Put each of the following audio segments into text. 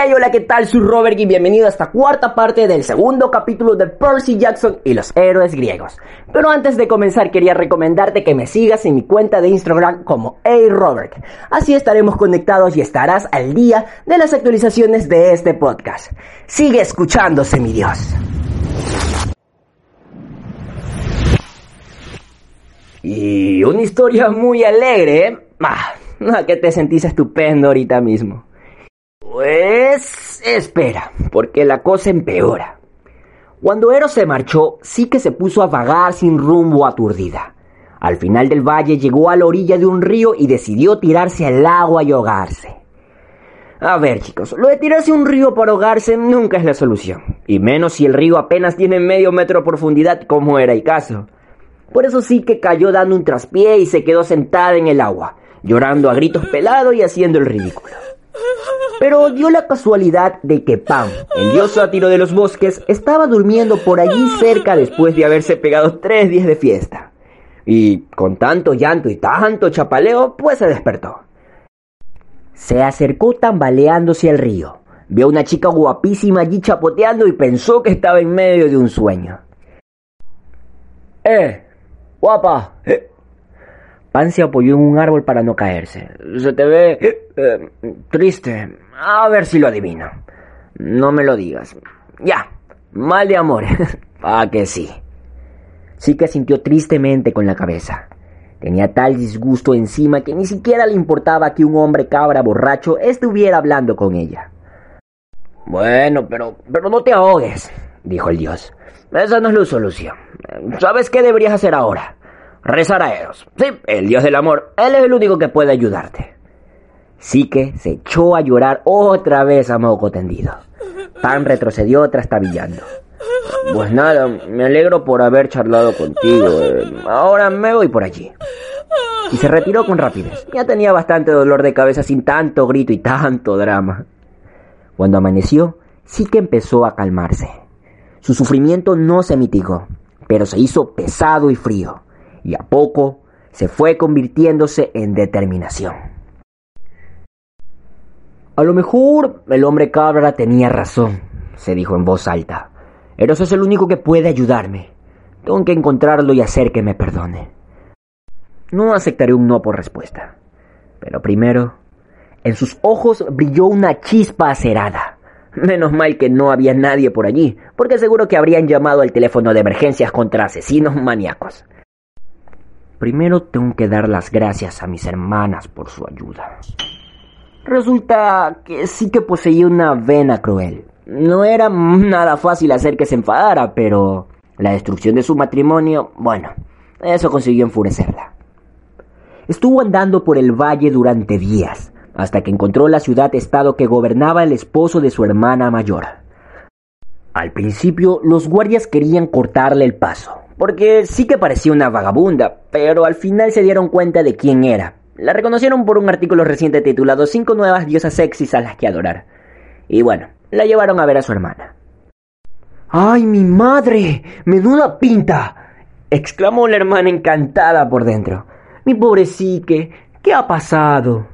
Hola, ¿qué tal? Soy Robert y bienvenido a esta cuarta parte del segundo capítulo de Percy Jackson y los héroes griegos. Pero antes de comenzar quería recomendarte que me sigas en mi cuenta de Instagram como Hey Robert. Así estaremos conectados y estarás al día de las actualizaciones de este podcast. Sigue escuchándose, mi Dios. Y una historia muy alegre, ¿eh? Ah, que te sentís estupendo ahorita mismo. Pues espera, porque la cosa empeora. Cuando Eros se marchó, sí que se puso a vagar sin rumbo aturdida. Al final del valle llegó a la orilla de un río y decidió tirarse al agua y ahogarse. A ver chicos, lo de tirarse un río para ahogarse nunca es la solución, y menos si el río apenas tiene medio metro de profundidad como era el caso. Por eso sí que cayó dando un traspié y se quedó sentada en el agua, llorando a gritos pelados y haciendo el ridículo. Pero dio la casualidad de que Pam, el dios sátiro de los bosques, estaba durmiendo por allí cerca después de haberse pegado tres días de fiesta. Y con tanto llanto y tanto chapaleo, pues se despertó. Se acercó tambaleándose al río. Vio a una chica guapísima allí chapoteando y pensó que estaba en medio de un sueño. ¡Eh! ¡Guapa! Eh, Pan se apoyó en un árbol para no caerse. Se te ve eh, triste. A ver si lo adivino. No me lo digas. Ya, mal de amor. ah, que sí. Sí que sintió tristemente con la cabeza. Tenía tal disgusto encima que ni siquiera le importaba que un hombre cabra borracho estuviera hablando con ella. Bueno, pero, pero no te ahogues, dijo el dios. Esa no es la solución. ¿Sabes qué deberías hacer ahora? rezar a Eros. Sí, el dios del amor. Él es el único que puede ayudarte. Que se echó a llorar otra vez a moco tendido. Pan retrocedió trastabillando. Pues nada, me alegro por haber charlado contigo. Eh, ahora me voy por allí. Y se retiró con rapidez. Ya tenía bastante dolor de cabeza sin tanto grito y tanto drama. Cuando amaneció, sí que empezó a calmarse. Su sufrimiento no se mitigó, pero se hizo pesado y frío y a poco se fue convirtiéndose en determinación. A lo mejor el hombre cabra tenía razón, se dijo en voz alta. Eros es el único que puede ayudarme. Tengo que encontrarlo y hacer que me perdone. No aceptaré un no por respuesta. Pero primero, en sus ojos brilló una chispa acerada. Menos mal que no había nadie por allí, porque seguro que habrían llamado al teléfono de emergencias contra asesinos maníacos. Primero tengo que dar las gracias a mis hermanas por su ayuda. Resulta que sí que poseía una vena cruel. No era nada fácil hacer que se enfadara, pero la destrucción de su matrimonio, bueno, eso consiguió enfurecerla. Estuvo andando por el valle durante días, hasta que encontró la ciudad-estado que gobernaba el esposo de su hermana mayor. Al principio, los guardias querían cortarle el paso, porque sí que parecía una vagabunda, pero al final se dieron cuenta de quién era. La reconocieron por un artículo reciente titulado Cinco nuevas diosas sexys a las que adorar. Y bueno, la llevaron a ver a su hermana. ¡Ay, mi madre! ¡Menuda pinta! exclamó la hermana encantada por dentro. Mi pobre Sique, ¿qué ha pasado?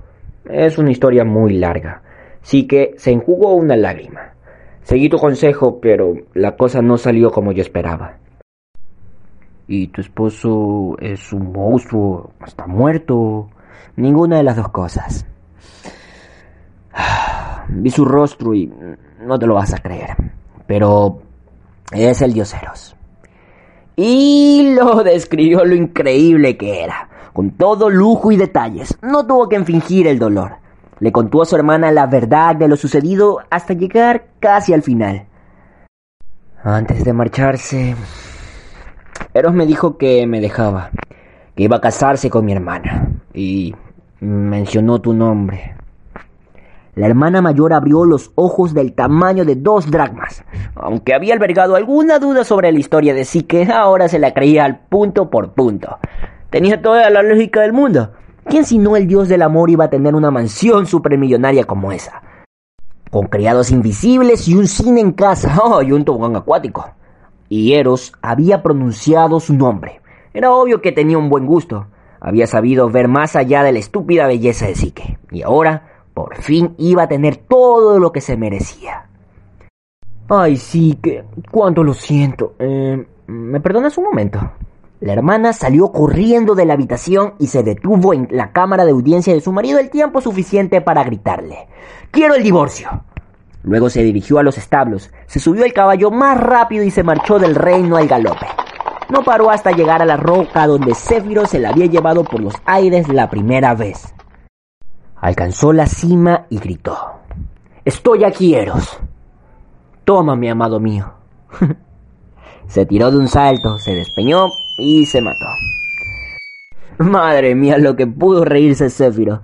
Es una historia muy larga. Sique se enjugó una lágrima. Seguí tu consejo, pero la cosa no salió como yo esperaba y tu esposo es un monstruo, está muerto. Ninguna de las dos cosas. Vi su rostro y no te lo vas a creer, pero es el dios Eros. Y lo describió lo increíble que era, con todo lujo y detalles. No tuvo que fingir el dolor. Le contó a su hermana la verdad de lo sucedido hasta llegar casi al final. Antes de marcharse, Eros me dijo que me dejaba, que iba a casarse con mi hermana, y mencionó tu nombre. La hermana mayor abrió los ojos del tamaño de dos dracmas. Aunque había albergado alguna duda sobre la historia de que ahora se la creía al punto por punto. Tenía toda la lógica del mundo. ¿Quién sino el dios del amor iba a tener una mansión supermillonaria como esa? Con criados invisibles y un cine en casa. Oh, y un tobogán acuático y Eros había pronunciado su nombre. Era obvio que tenía un buen gusto. Había sabido ver más allá de la estúpida belleza de Psique. Y ahora Por fin iba a tener todo lo que se merecía. Ay, sí, que... cuánto lo siento. Eh, ¿Me perdonas un momento? La hermana salió corriendo de la habitación y se detuvo en la cámara de audiencia de su marido el tiempo suficiente para gritarle, Quiero el divorcio. Luego se dirigió a los establos, se subió el caballo más rápido y se marchó del reino al galope. No paró hasta llegar a la roca donde Céfiro se la había llevado por los aires la primera vez. Alcanzó la cima y gritó, Estoy aquí, Eros. Toma, mi amado mío. se tiró de un salto, se despeñó y se mató. Madre mía, lo que pudo reírse Céfiro.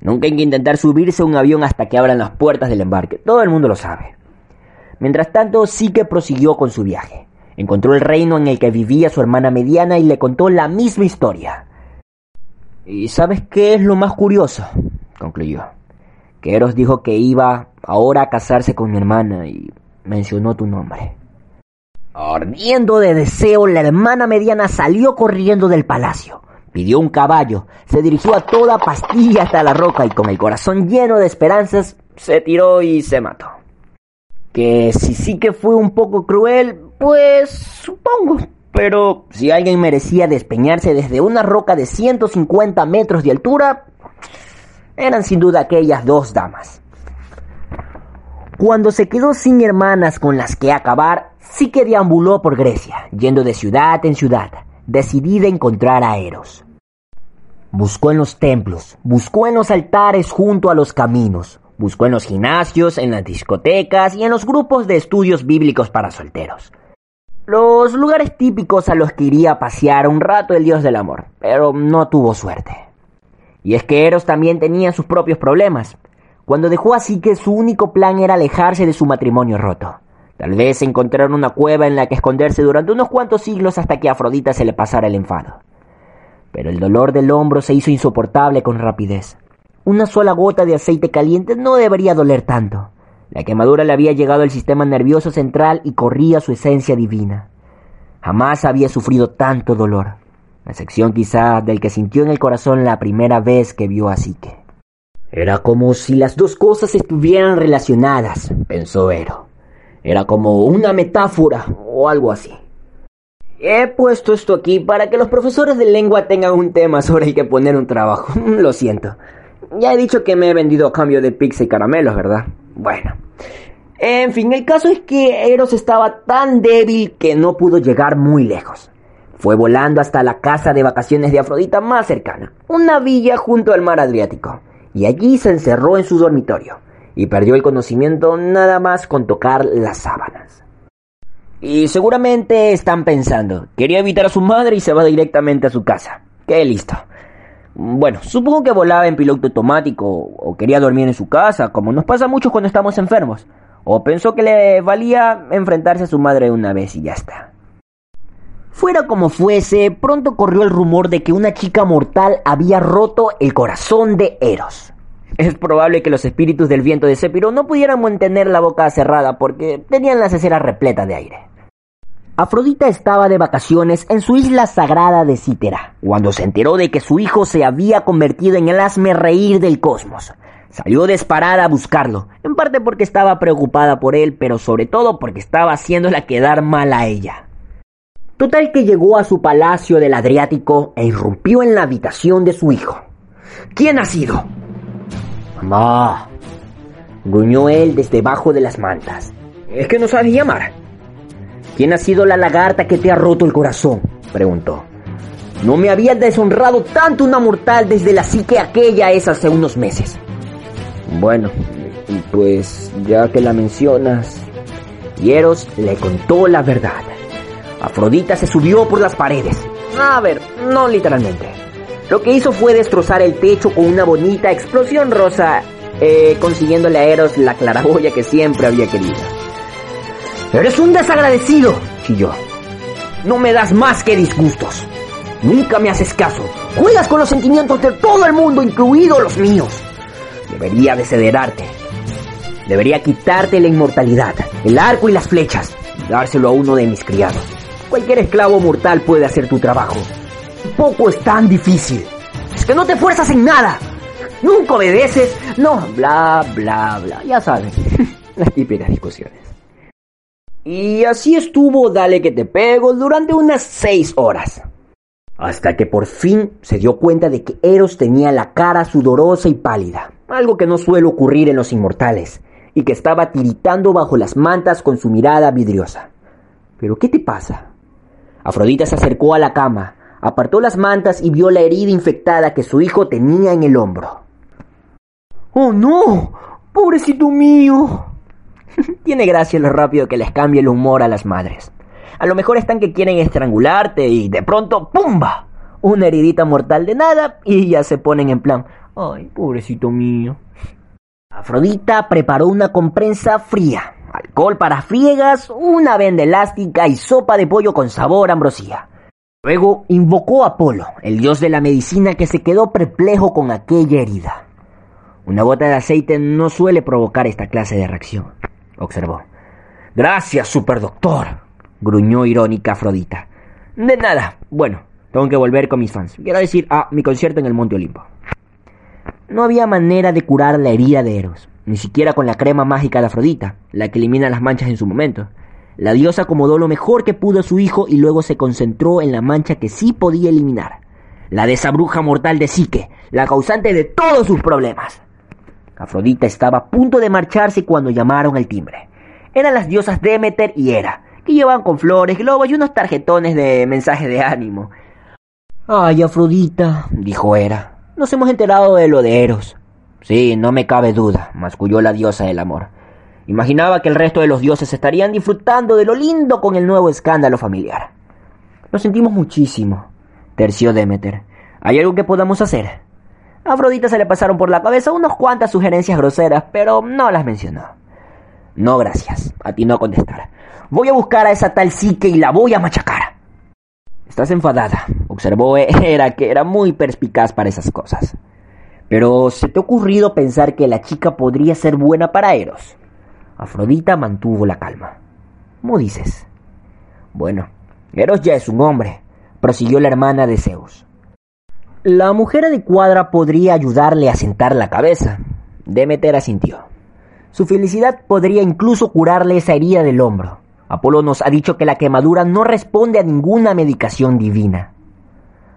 Nunca hay que intentar subirse a un avión hasta que abran las puertas del embarque. Todo el mundo lo sabe. Mientras tanto, sí que prosiguió con su viaje. Encontró el reino en el que vivía su hermana mediana y le contó la misma historia. ¿Y sabes qué es lo más curioso? concluyó. Que Eros dijo que iba ahora a casarse con mi hermana y mencionó tu nombre. Ardiendo de deseo, la hermana mediana salió corriendo del palacio. Pidió un caballo, se dirigió a toda pastilla hasta la roca y con el corazón lleno de esperanzas se tiró y se mató. Que si sí que fue un poco cruel, pues supongo. Pero si alguien merecía despeñarse desde una roca de 150 metros de altura, eran sin duda aquellas dos damas. Cuando se quedó sin hermanas con las que acabar, sí que deambuló por Grecia, yendo de ciudad en ciudad, decidida a encontrar a Eros. Buscó en los templos, buscó en los altares junto a los caminos, buscó en los gimnasios, en las discotecas y en los grupos de estudios bíblicos para solteros. Los lugares típicos a los que iría a pasear un rato el dios del amor, pero no tuvo suerte. Y es que Eros también tenía sus propios problemas. Cuando dejó así que su único plan era alejarse de su matrimonio roto. Tal vez encontraron una cueva en la que esconderse durante unos cuantos siglos hasta que a Afrodita se le pasara el enfado. Pero el dolor del hombro se hizo insoportable con rapidez. Una sola gota de aceite caliente no debería doler tanto. La quemadura le había llegado al sistema nervioso central y corría su esencia divina. Jamás había sufrido tanto dolor, a excepción quizá del que sintió en el corazón la primera vez que vio a Psique. Era como si las dos cosas estuvieran relacionadas, pensó Ero. Era como una metáfora o algo así. He puesto esto aquí para que los profesores de lengua tengan un tema sobre el que poner un trabajo. Lo siento. Ya he dicho que me he vendido a cambio de pizza y caramelos, ¿verdad? Bueno. En fin, el caso es que Eros estaba tan débil que no pudo llegar muy lejos. Fue volando hasta la casa de vacaciones de Afrodita más cercana, una villa junto al mar Adriático, y allí se encerró en su dormitorio y perdió el conocimiento nada más con tocar las sábanas. Y seguramente están pensando, quería evitar a su madre y se va directamente a su casa. ¡Qué listo! Bueno, supongo que volaba en piloto automático o quería dormir en su casa, como nos pasa mucho cuando estamos enfermos. O pensó que le valía enfrentarse a su madre una vez y ya está. Fuera como fuese, pronto corrió el rumor de que una chica mortal había roto el corazón de Eros. Es probable que los espíritus del viento de Sepiro no pudieran mantener la boca cerrada porque tenían las aceras repletas de aire. Afrodita estaba de vacaciones en su isla sagrada de Cítera, cuando se enteró de que su hijo se había convertido en el asme reír del cosmos. Salió disparada a buscarlo, en parte porque estaba preocupada por él, pero sobre todo porque estaba haciéndola quedar mal a ella. Total que llegó a su palacio del Adriático e irrumpió en la habitación de su hijo. ¿Quién ha sido? Mamá, gruñó él desde debajo de las mantas. ¿Es que no sabes llamar? ¿Quién ha sido la lagarta que te ha roto el corazón? preguntó. No me había deshonrado tanto una mortal desde la psique aquella es hace unos meses. Bueno, pues ya que la mencionas, Hieros le contó la verdad. Afrodita se subió por las paredes. A ver, no literalmente. Lo que hizo fue destrozar el techo con una bonita explosión rosa, eh, consiguiéndole a Eros la claraboya que siempre había querido. ¡Eres un desagradecido! chilló. No me das más que disgustos. Nunca me haces caso. Juegas con los sentimientos de todo el mundo, incluidos los míos. Debería desederarte. Debería quitarte la inmortalidad, el arco y las flechas, y dárselo a uno de mis criados. Cualquier esclavo mortal puede hacer tu trabajo. Poco es tan difícil. Es que no te fuerzas en nada. ¿Nunca obedeces? No, bla, bla, bla. Ya sabes, las típicas discusiones. Y así estuvo Dale que te pego durante unas seis horas. Hasta que por fin se dio cuenta de que Eros tenía la cara sudorosa y pálida, algo que no suele ocurrir en los inmortales, y que estaba tiritando bajo las mantas con su mirada vidriosa. ¿Pero qué te pasa? Afrodita se acercó a la cama, apartó las mantas y vio la herida infectada que su hijo tenía en el hombro. ¡Oh no! ¡Pobrecito mío! Tiene gracia lo rápido que les cambia el humor a las madres. A lo mejor están que quieren estrangularte y de pronto ¡pumba! Una heridita mortal de nada y ya se ponen en plan ¡ay, pobrecito mío! Afrodita preparó una comprensa fría, alcohol para friegas, una venda elástica y sopa de pollo con sabor a ambrosía. Luego invocó a Apolo, el dios de la medicina que se quedó perplejo con aquella herida. Una gota de aceite no suele provocar esta clase de reacción, observó. Gracias, superdoctor, gruñó irónica Afrodita. De nada. Bueno, tengo que volver con mis fans. Quiero decir, a mi concierto en el Monte Olimpo. No había manera de curar la herida de Eros, ni siquiera con la crema mágica de Afrodita, la que elimina las manchas en su momento. La diosa acomodó lo mejor que pudo a su hijo y luego se concentró en la mancha que sí podía eliminar, la de esa bruja mortal de Psique, la causante de todos sus problemas. Afrodita estaba a punto de marcharse cuando llamaron al timbre. Eran las diosas Demeter y Hera, que llevaban con flores, globos y unos tarjetones de mensaje de ánimo. Ay, Afrodita, dijo Hera, nos hemos enterado de lo de Eros. Sí, no me cabe duda, masculló la diosa del amor. Imaginaba que el resto de los dioses estarían disfrutando de lo lindo con el nuevo escándalo familiar. Lo sentimos muchísimo, terció Demeter. ¿Hay algo que podamos hacer? A Afrodita se le pasaron por la cabeza unas cuantas sugerencias groseras, pero no las mencionó. No, gracias, a ti no contestar. Voy a buscar a esa tal psique y la voy a machacar. Estás enfadada, observó Era que era muy perspicaz para esas cosas. Pero ¿se te ha ocurrido pensar que la chica podría ser buena para Eros? Afrodita mantuvo la calma. ¿Cómo dices? Bueno, Eros ya es un hombre, prosiguió la hermana de Zeus. La mujer adecuada podría ayudarle a sentar la cabeza. Demeter asintió. Su felicidad podría incluso curarle esa herida del hombro. Apolo nos ha dicho que la quemadura no responde a ninguna medicación divina.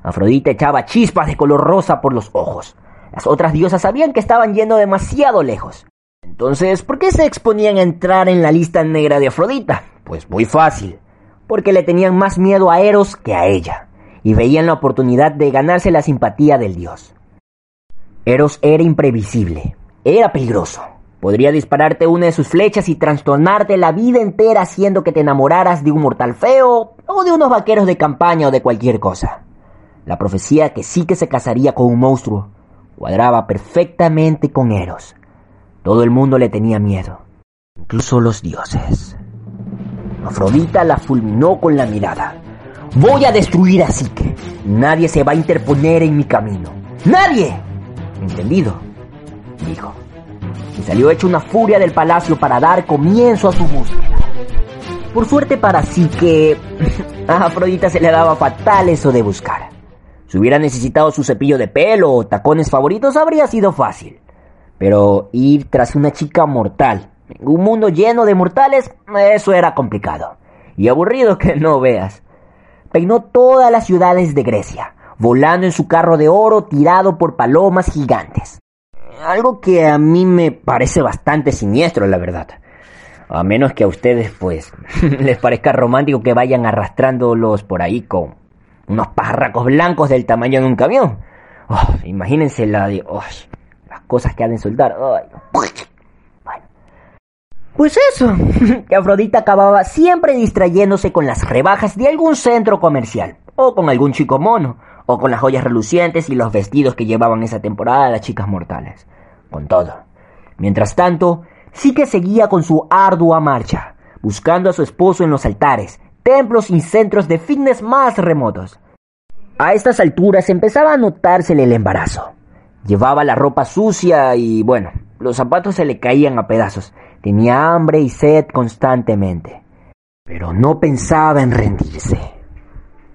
Afrodita echaba chispas de color rosa por los ojos. Las otras diosas sabían que estaban yendo demasiado lejos. Entonces, ¿por qué se exponían a entrar en la lista negra de Afrodita? Pues muy fácil, porque le tenían más miedo a Eros que a ella, y veían la oportunidad de ganarse la simpatía del dios. Eros era imprevisible, era peligroso. Podría dispararte una de sus flechas y trastornarte la vida entera haciendo que te enamoraras de un mortal feo o de unos vaqueros de campaña o de cualquier cosa. La profecía que sí que se casaría con un monstruo cuadraba perfectamente con Eros, todo el mundo le tenía miedo, incluso los dioses. Afrodita la fulminó con la mirada. Voy a destruir a Psique. Nadie se va a interponer en mi camino. ¡Nadie! Entendido, dijo. Y salió hecho una furia del palacio para dar comienzo a su búsqueda. Por suerte para Psique, a Afrodita se le daba fatal eso de buscar. Si hubiera necesitado su cepillo de pelo o tacones favoritos, habría sido fácil. Pero ir tras una chica mortal, en un mundo lleno de mortales, eso era complicado. Y aburrido que no veas. Peinó todas las ciudades de Grecia, volando en su carro de oro tirado por palomas gigantes. Algo que a mí me parece bastante siniestro, la verdad. A menos que a ustedes, pues, les parezca romántico que vayan arrastrándolos por ahí con unos parracos blancos del tamaño de un camión. Oh, imagínense la de... Oh, cosas que ha de soltar. Pues eso, que Afrodita acababa siempre distrayéndose con las rebajas de algún centro comercial, o con algún chico mono, o con las joyas relucientes y los vestidos que llevaban esa temporada las chicas mortales. Con todo. Mientras tanto, sí que seguía con su ardua marcha, buscando a su esposo en los altares, templos y centros de fitness más remotos. A estas alturas empezaba a notársele el embarazo. Llevaba la ropa sucia y bueno, los zapatos se le caían a pedazos. Tenía hambre y sed constantemente. Pero no pensaba en rendirse.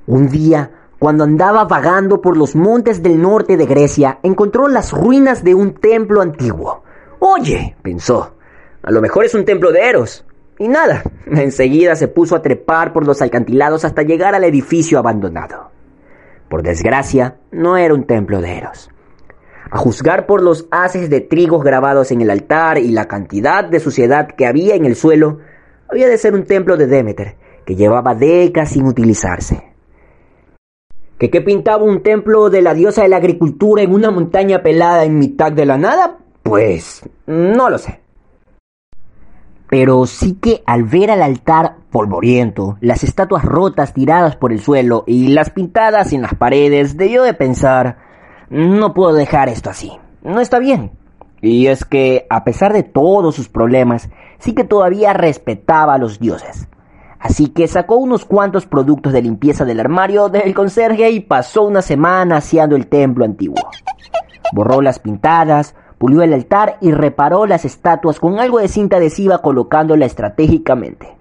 Un día cuando andaba vagando por los montes del norte de Grecia, encontró las ruinas de un templo antiguo. Oye, pensó, a lo mejor es un templo de Eros. Y nada, enseguida se puso a trepar por los alcantilados hasta llegar al edificio abandonado. Por desgracia, no era un templo de Eros. A juzgar por los haces de trigos grabados en el altar y la cantidad de suciedad que había en el suelo, había de ser un templo de Demeter, que llevaba décadas sin utilizarse. ¿Que qué pintaba un templo de la diosa de la agricultura en una montaña pelada en mitad de la nada? Pues no lo sé. Pero sí que al ver al altar polvoriento, las estatuas rotas tiradas por el suelo y las pintadas en las paredes, debió de pensar, no puedo dejar esto así, no está bien. Y es que, a pesar de todos sus problemas, sí que todavía respetaba a los dioses. Así que sacó unos cuantos productos de limpieza del armario del conserje y pasó una semana aseando el templo antiguo. Borró las pintadas, pulió el altar y reparó las estatuas con algo de cinta adhesiva colocándola estratégicamente.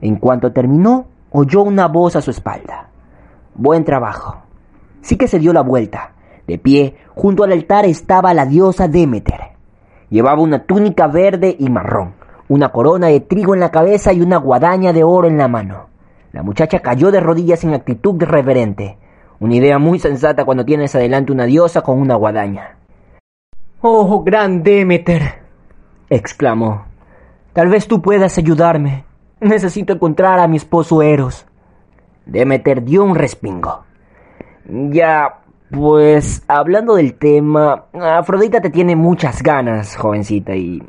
En cuanto terminó, oyó una voz a su espalda. Buen trabajo. Sí que se dio la vuelta. De pie, junto al altar estaba la diosa Demeter. Llevaba una túnica verde y marrón una corona de trigo en la cabeza y una guadaña de oro en la mano. La muchacha cayó de rodillas en actitud reverente, una idea muy sensata cuando tienes adelante una diosa con una guadaña. Oh, gran Demeter, exclamó. Tal vez tú puedas ayudarme. Necesito encontrar a mi esposo Eros. Demeter dio un respingo. Ya, pues, hablando del tema, Afrodita te tiene muchas ganas, jovencita, y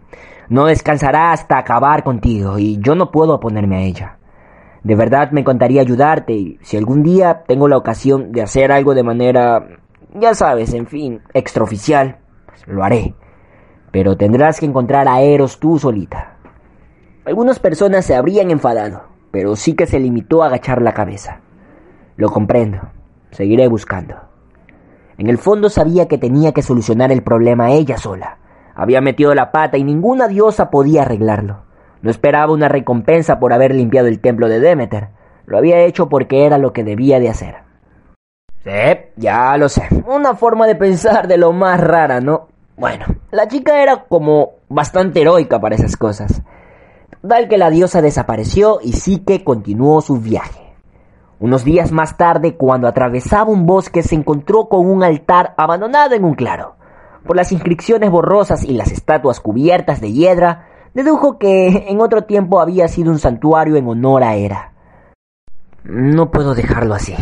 no descansará hasta acabar contigo y yo no puedo oponerme a ella. De verdad me encantaría ayudarte y si algún día tengo la ocasión de hacer algo de manera, ya sabes, en fin, extraoficial, pues lo haré. Pero tendrás que encontrar a Eros tú solita. Algunas personas se habrían enfadado, pero sí que se limitó a agachar la cabeza. Lo comprendo. Seguiré buscando. En el fondo sabía que tenía que solucionar el problema ella sola. Había metido la pata y ninguna diosa podía arreglarlo. No esperaba una recompensa por haber limpiado el templo de Demeter. Lo había hecho porque era lo que debía de hacer. Sí, ya lo sé. Una forma de pensar de lo más rara, ¿no? Bueno, la chica era como bastante heroica para esas cosas. Tal que la diosa desapareció y sí que continuó su viaje. Unos días más tarde, cuando atravesaba un bosque, se encontró con un altar abandonado en un claro por las inscripciones borrosas y las estatuas cubiertas de hiedra, dedujo que en otro tiempo había sido un santuario en honor a Hera. No puedo dejarlo así,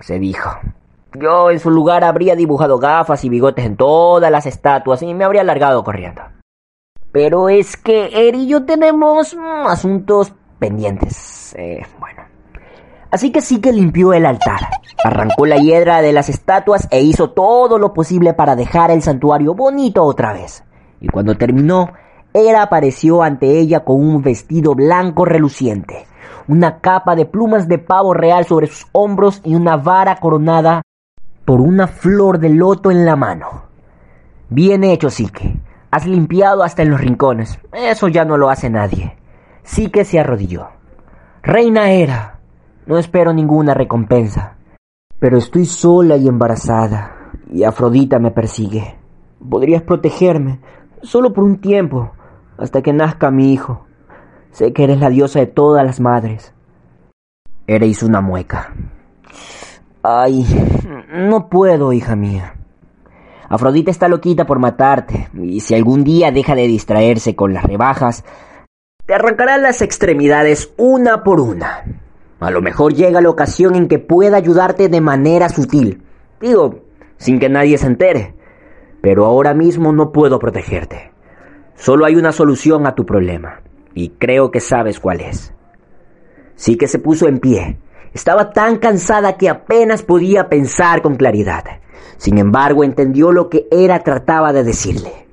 se dijo. Yo en su lugar habría dibujado gafas y bigotes en todas las estatuas y me habría largado corriendo. Pero es que Eri y yo tenemos asuntos pendientes. Eh, bueno. Así que sí que limpió el altar. Arrancó la hiedra de las estatuas e hizo todo lo posible para dejar el santuario bonito otra vez. Y cuando terminó, Hera apareció ante ella con un vestido blanco reluciente, una capa de plumas de pavo real sobre sus hombros y una vara coronada por una flor de loto en la mano. Bien hecho, Sique. Has limpiado hasta en los rincones. Eso ya no lo hace nadie. Sique se arrodilló. Reina Hera, no espero ninguna recompensa. Pero estoy sola y embarazada, y Afrodita me persigue. Podrías protegerme, solo por un tiempo, hasta que nazca mi hijo. Sé que eres la diosa de todas las madres. Eres una mueca. Ay, no puedo, hija mía. Afrodita está loquita por matarte, y si algún día deja de distraerse con las rebajas, te arrancará las extremidades una por una. A lo mejor llega la ocasión en que pueda ayudarte de manera sutil. Digo, sin que nadie se entere. Pero ahora mismo no puedo protegerte. Solo hay una solución a tu problema. Y creo que sabes cuál es. Sí que se puso en pie. Estaba tan cansada que apenas podía pensar con claridad. Sin embargo, entendió lo que era trataba de decirle.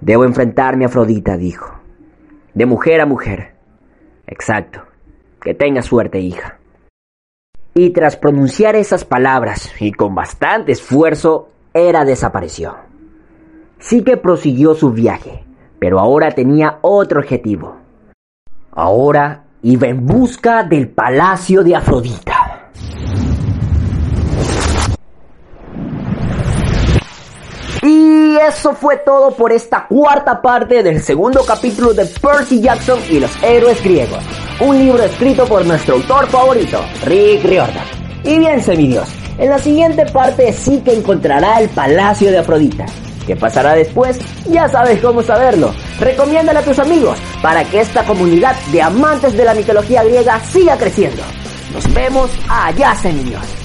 Debo enfrentarme a Afrodita, dijo. De mujer a mujer. Exacto. Que tenga suerte, hija. Y tras pronunciar esas palabras, y con bastante esfuerzo, Hera desapareció. Sí que prosiguió su viaje, pero ahora tenía otro objetivo. Ahora iba en busca del palacio de Afrodita. Y eso fue todo por esta cuarta parte del segundo capítulo de Percy Jackson y los héroes griegos. Un libro escrito por nuestro autor favorito, Rick Riordan. Y bien, semidios, en la siguiente parte sí que encontrará el palacio de Afrodita. ¿Qué pasará después? Ya sabes cómo saberlo. Recomiéndale a tus amigos para que esta comunidad de amantes de la mitología griega siga creciendo. Nos vemos allá, semidios.